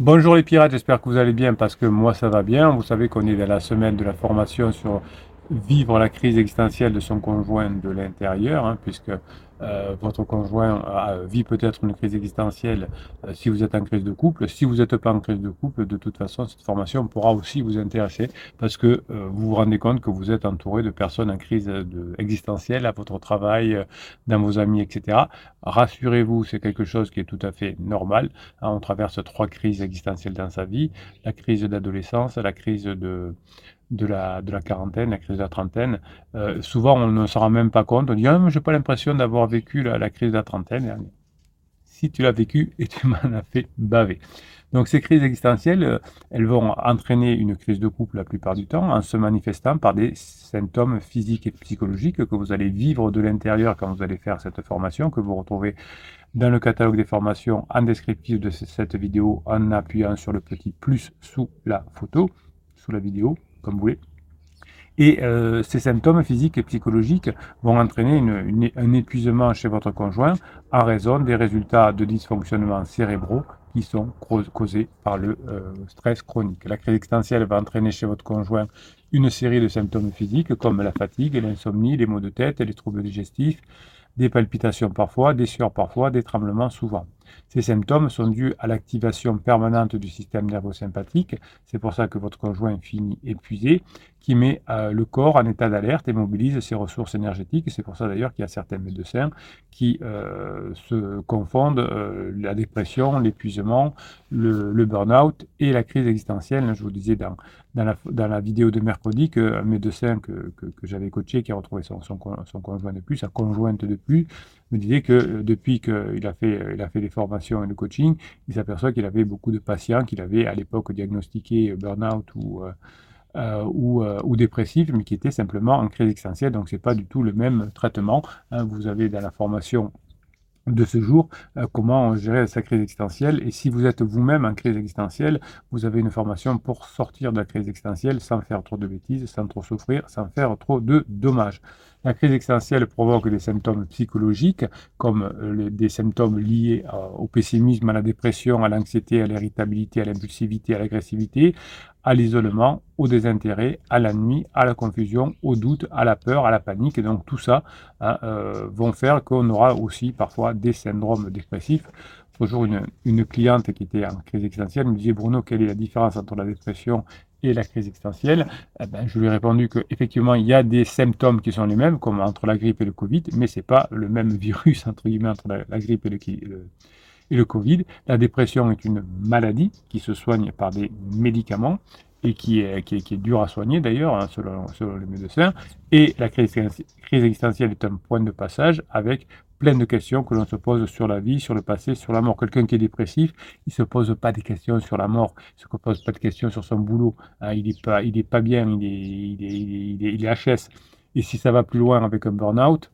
Bonjour les pirates, j'espère que vous allez bien parce que moi ça va bien. Vous savez qu'on est dans la semaine de la formation sur vivre la crise existentielle de son conjoint de l'intérieur, hein, puisque euh, votre conjoint vit peut-être une crise existentielle euh, si vous êtes en crise de couple. Si vous n'êtes pas en crise de couple, de toute façon, cette formation pourra aussi vous intéresser parce que euh, vous vous rendez compte que vous êtes entouré de personnes en crise de, existentielle à votre travail, dans vos amis, etc. Rassurez-vous, c'est quelque chose qui est tout à fait normal. Hein, on traverse trois crises existentielles dans sa vie. La crise d'adolescence, la crise de de la, quarantaine, la crise de la trentaine, euh, souvent on ne s'en rend même pas compte. On dit, ah, je n'ai pas l'impression d'avoir vécu la, crise de la trentaine. Si tu l'as vécu et tu m'en as fait baver. Donc ces crises existentielles, euh, elles vont entraîner une crise de couple la plupart du temps en se manifestant par des symptômes physiques et psychologiques que vous allez vivre de l'intérieur quand vous allez faire cette formation, que vous retrouvez dans le catalogue des formations en descriptif de cette vidéo en appuyant sur le petit plus sous la photo, sous la vidéo, comme vous voulez. Et euh, ces symptômes physiques et psychologiques vont entraîner un épuisement chez votre conjoint en raison des résultats de dysfonctionnements cérébraux qui sont causés par le euh, stress chronique. La crise existentielle va entraîner chez votre conjoint une série de symptômes physiques comme la fatigue, l'insomnie, les maux de tête, les troubles digestifs, des palpitations parfois, des sueurs parfois, des tremblements souvent. Ces symptômes sont dus à l'activation permanente du système nerveux sympathique, c'est pour ça que votre conjoint finit épuisé, qui met euh, le corps en état d'alerte et mobilise ses ressources énergétiques. C'est pour ça d'ailleurs qu'il y a certains médecins qui euh, se confondent euh, la dépression, l'épuisement, le, burn-out et la crise existentielle. Je vous disais dans, la, vidéo de mercredi qu'un médecin que, j'avais coaché, qui a retrouvé son, son, conjoint de plus, sa conjointe de plus, me disait que depuis qu'il a fait, il a fait les formations et le coaching, il s'aperçoit qu'il avait beaucoup de patients qu'il avait à l'époque diagnostiqués burn-out ou euh, ou, euh, dépressif, mais qui était simplement en crise existentielle. Donc, ce n'est pas du tout le même traitement. Hein. Vous avez dans la formation de ce jour, euh, comment gérer sa crise existentielle. Et si vous êtes vous-même en crise existentielle, vous avez une formation pour sortir de la crise existentielle sans faire trop de bêtises, sans trop souffrir, sans faire trop de dommages. La crise existentielle provoque des symptômes psychologiques, comme euh, des symptômes liés au pessimisme, à la dépression, à l'anxiété, à l'irritabilité, à l'impulsivité, à l'agressivité, à l'isolement, au désintérêt, à la nuit, à la confusion, au doute, à la peur, à la panique. Et donc tout ça hein, euh, vont faire qu'on aura aussi parfois des syndromes dépressifs. Toujours une, une cliente qui était en crise existentielle me disait Bruno, quelle est la différence entre la dépression et la crise existentielle, eh ben, je lui ai répondu qu'effectivement, il y a des symptômes qui sont les mêmes, comme entre la grippe et le Covid, mais ce n'est pas le même virus, entre guillemets, entre la, grippe et le, et le Covid. La dépression est une maladie qui se soigne par des médicaments et qui est, qui est, dure à soigner d'ailleurs, hein, selon, selon, les médecins. Et la crise, existentielle est un point de passage avec plein de questions que l'on se pose sur la vie, sur le passé, sur la mort. Quelqu'un qui est dépressif, il ne se pose pas des questions sur la mort, il ne se pose pas de questions sur son boulot, hein. il n'est pas, il est bien, il est, il, est, il, est, HS. Et si ça va plus loin avec un burn-out,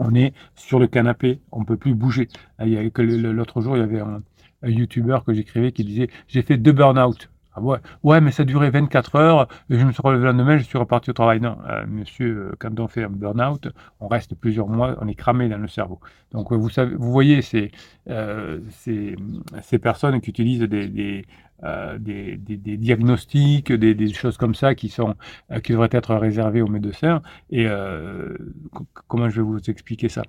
on est sur le canapé, on ne peut plus bouger. Ah, l'autre jour, il y avait un, YouTuber que j'écrivais qui disait J'ai fait deux burn-out. Ah ouais, mais ça durait 24 heures, et je me suis relevé le lendemain, je suis reparti au travail. Non, euh, monsieur, euh, quand on fait un burn-out, on reste plusieurs mois, on est cramé dans le cerveau. Donc, euh, vous, voyez ces, ces, personnes qui utilisent des, diagnostics, des, choses comme ça qui, sont, qui devraient être réservées aux médecins. Et comment je vais vous expliquer ça?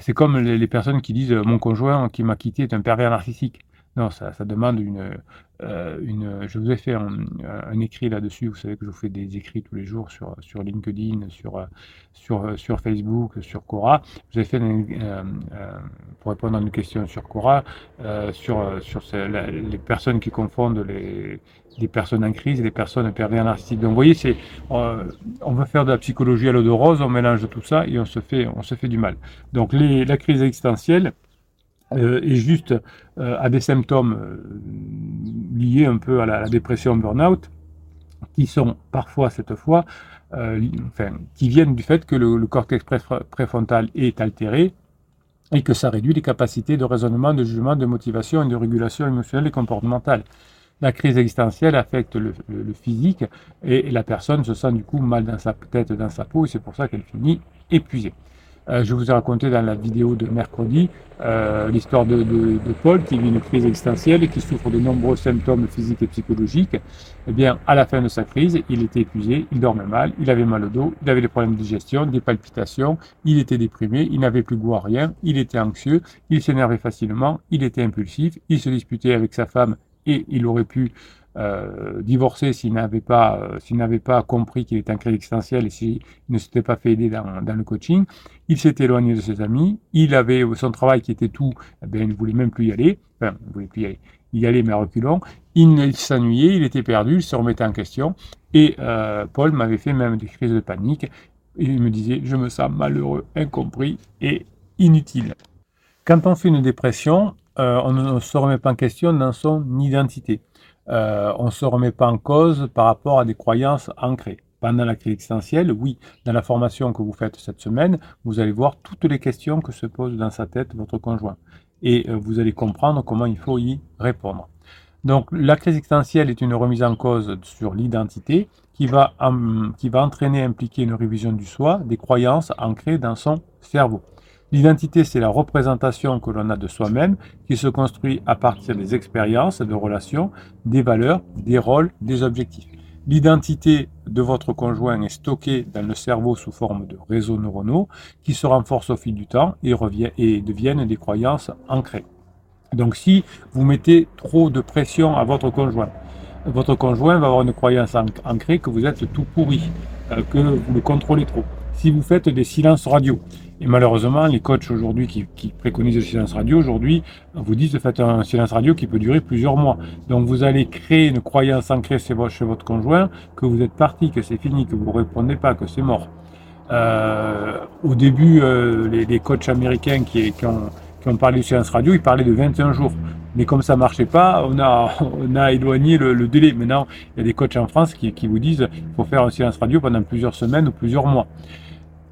C'est comme les, personnes qui disent Mon conjoint qui m'a quitté est un pervers narcissique. Non, ça, ça demande une, euh, une, je vous ai fait un, un écrit là-dessus. Vous savez que je vous fais des écrits tous les jours sur, sur LinkedIn, sur, sur, sur Facebook, sur Quora. Je vous ai fait, euh, pour répondre à une question sur Quora, euh, sur, sur les personnes qui confondent les, les personnes en crise et les personnes pervers narcissiques. Donc, vous voyez, c'est, on veut faire de la psychologie à l'eau de rose, on mélange tout ça et on se fait, on se fait du mal. Donc, les, la crise existentielle, euh, et juste euh, à des symptômes euh, liés un peu à la, dépression burn-out, qui sont parfois, cette fois, enfin, qui viennent du fait que le, cortex préfrontal est altéré et que ça réduit les capacités de raisonnement, de jugement, de motivation et de régulation émotionnelle et comportementale. La crise existentielle affecte le, le, physique et, la personne se sent du coup mal dans sa tête, dans sa peau, et c'est pour ça qu'elle finit épuisée. Euh, je vous ai raconté dans la vidéo de mercredi euh, l'histoire de, Paul qui vit une crise existentielle et qui souffre de nombreux symptômes physiques et psychologiques. Eh bien, à la fin de sa crise, il était épuisé, il dormait mal, il avait mal au dos, il avait des problèmes de digestion, des palpitations, il était déprimé, il n'avait plus goût à rien, il était anxieux, il s'énervait facilement, il était impulsif, il se disputait avec sa femme et il aurait pu euh, divorcer s'il n'avait pas, euh, s'il n'avait pas compris qu'il était un crédit existentiel et s'il ne s'était pas fait aider dans, dans le coaching. Il s'était éloigné de ses amis. Il avait son travail qui était tout. Eh il ne voulait même plus y aller. Enfin, il ne voulait plus y aller. Il allait, mais reculons. Il, s'ennuyait, il était perdu, il se remettait en question. Et euh, Paul m'avait fait même des crises de panique. Il me disait, je me sens malheureux, incompris et inutile. Quand on fait une dépression, euh, on ne se remet pas en question dans son identité. Euh, on ne se remet pas en cause par rapport à des croyances ancrées. Pendant la crise existentielle, oui, dans la formation que vous faites cette semaine, vous allez voir toutes les questions que se pose dans sa tête votre conjoint. Et euh, vous allez comprendre comment il faut y répondre. Donc la crise existentielle est une remise en cause sur l'identité qui va, qui va entraîner, impliquer une révision du soi, des croyances ancrées dans son cerveau. L'identité, c'est la représentation que l'on a de soi-même, qui se construit à partir des expériences, de relations, des valeurs, des rôles, des objectifs. L'identité de votre conjoint est stockée dans le cerveau sous forme de réseaux neuronaux qui se renforcent au fil du temps et, et deviennent des croyances ancrées. Donc si vous mettez trop de pression à votre conjoint, votre conjoint va avoir une croyance ancrée que vous êtes tout pourri, euh, que vous le contrôlez trop. Si vous faites des silences radio, et malheureusement, les coachs aujourd'hui qui, préconisent le silence radio, aujourd'hui, vous disent de faire un silence radio qui peut durer plusieurs mois. Donc vous allez créer une croyance ancrée chez votre conjoint que vous êtes parti, que c'est fini, que vous ne répondez pas, que c'est mort. Euh, au début, euh, les, coachs américains qui, ont, parlé du silence radio, ils parlaient de 21 jours. Mais comme ça marchait pas, on a, éloigné le, délai. Maintenant, il y a des coachs en France qui, qui vous disent qu'il faut faire un silence radio pendant plusieurs semaines ou plusieurs mois.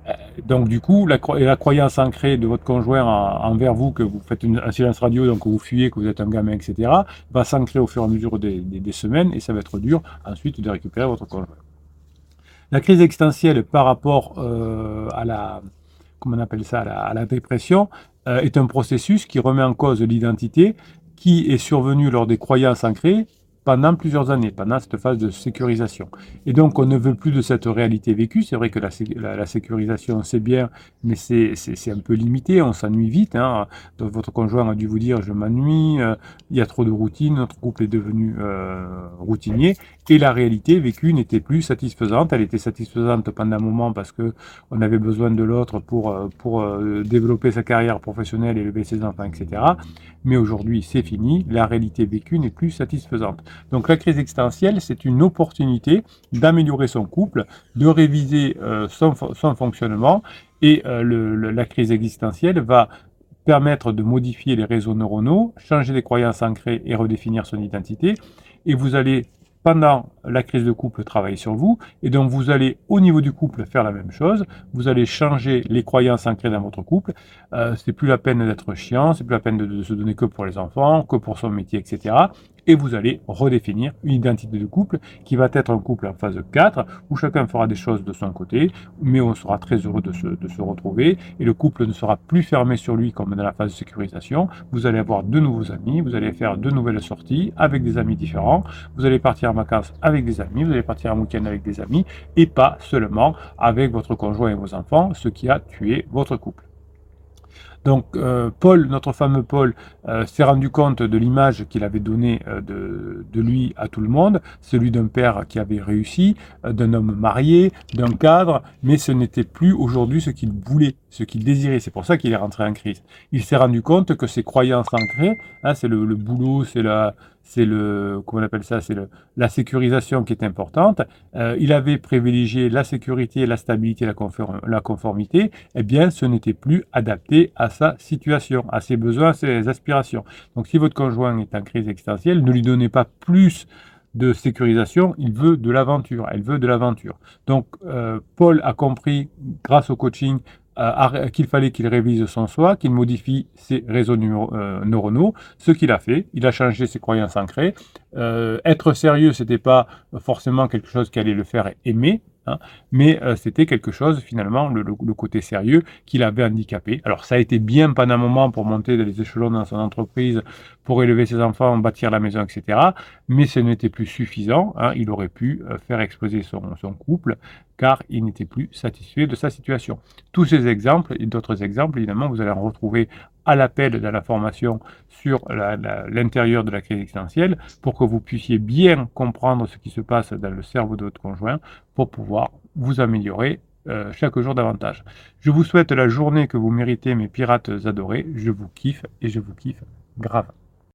Euh, donc du coup, la, croyance ancrée de votre conjoint envers vous, que vous faites un silence radio, donc que vous fuyez, que vous êtes un gamin, etc., va s'ancrer au fur et à mesure des, semaines et ça va être dur ensuite de récupérer votre conjoint. La crise existentielle par rapport euh, à la, comment on appelle ça, à la, dépression, euh, est un processus qui remet en cause l'identité qui est survenu lors des croyances ancrées pendant plusieurs années, pendant cette phase de sécurisation. Et donc, on ne veut plus de cette réalité vécue. C'est vrai que la, sécurisation, c'est bien, mais c'est un peu limité. On s'ennuie vite. Hein. Votre conjoint a dû vous dire Je m'ennuie, euh, il y a trop de routine, notre couple est devenu euh, routinier. Et la réalité vécue n'était plus satisfaisante. Elle était satisfaisante pendant un moment parce que on avait besoin de l'autre pour, euh, pour développer sa carrière professionnelle, élever ses enfants, etc. Mais aujourd'hui, c'est fini. La réalité vécue n'est plus satisfaisante. Donc la crise existentielle, c'est une opportunité d'améliorer son couple, de réviser euh, son, fonctionnement, et euh, la crise existentielle va permettre de modifier les réseaux neuronaux, changer les croyances ancrées et redéfinir son identité. Et vous allez pendant la crise de couple travailler sur vous, et donc vous allez au niveau du couple faire la même chose, vous allez changer les croyances ancrées dans votre couple, euh, c'est plus la peine d'être chiant, c'est plus la peine de, se donner que pour les enfants, que pour son métier, etc et vous allez redéfinir une identité de couple qui va être un couple en phase 4 où chacun fera des choses de son côté, mais on sera très heureux de se, de se retrouver et le couple ne sera plus fermé sur lui comme dans la phase de sécurisation. Vous allez avoir de nouveaux amis, vous allez faire de nouvelles sorties avec des amis différents, vous allez partir en vacances avec des amis, vous allez partir en week-end avec des amis et pas seulement avec votre conjoint et vos enfants, ce qui a tué votre couple. Donc euh, Paul, notre fameux Paul, euh, s'est rendu compte de l'image qu'il avait donnée euh, de, de, lui à tout le monde, celui d'un père qui avait réussi, d'un homme marié, d'un cadre, mais ce n'était plus aujourd'hui ce qu'il voulait, ce qu'il désirait. C'est pour ça qu'il est rentré en crise. Il s'est rendu compte que ses croyances ancrées, hein, c'est le, boulot, c'est la, c'est le, comment on appelle ça, c'est la sécurisation qui est importante. Euh, il avait privilégié la sécurité, la stabilité, la, la conformité. Eh bien, ce n'était plus adapté à sa situation, à ses besoins, à ses aspirations. Donc, si votre conjoint est en crise existentielle, ne lui donnez pas plus de sécurisation, il veut de l'aventure, elle veut de l'aventure. Donc, euh, Paul a compris, grâce au coaching, euh, qu'il fallait qu'il révise son soi, qu'il modifie ses réseaux euh, neuronaux, ce qu'il a fait. Il a changé ses croyances ancrées. Euh, être sérieux, c'était pas forcément quelque chose qui allait le faire aimer, Hein. Mais euh, c'était quelque chose, finalement, le, côté sérieux, qui l'avait handicapé. Alors ça a été bien pendant un moment pour monter les échelons dans son entreprise, pour élever ses enfants, bâtir la maison, etc. Mais ce n'était plus suffisant. Hein. Il aurait pu euh, faire exploser son, couple, car il n'était plus satisfait de sa situation. Tous ces exemples et d'autres exemples, évidemment, vous allez en retrouver à l'appel de la formation sur l'intérieur de la crise existentielle pour que vous puissiez bien comprendre ce qui se passe dans le cerveau de votre conjoint pour pouvoir vous améliorer euh, chaque jour davantage. Je vous souhaite la journée que vous méritez, mes pirates adorés. Je vous kiffe et je vous kiffe grave.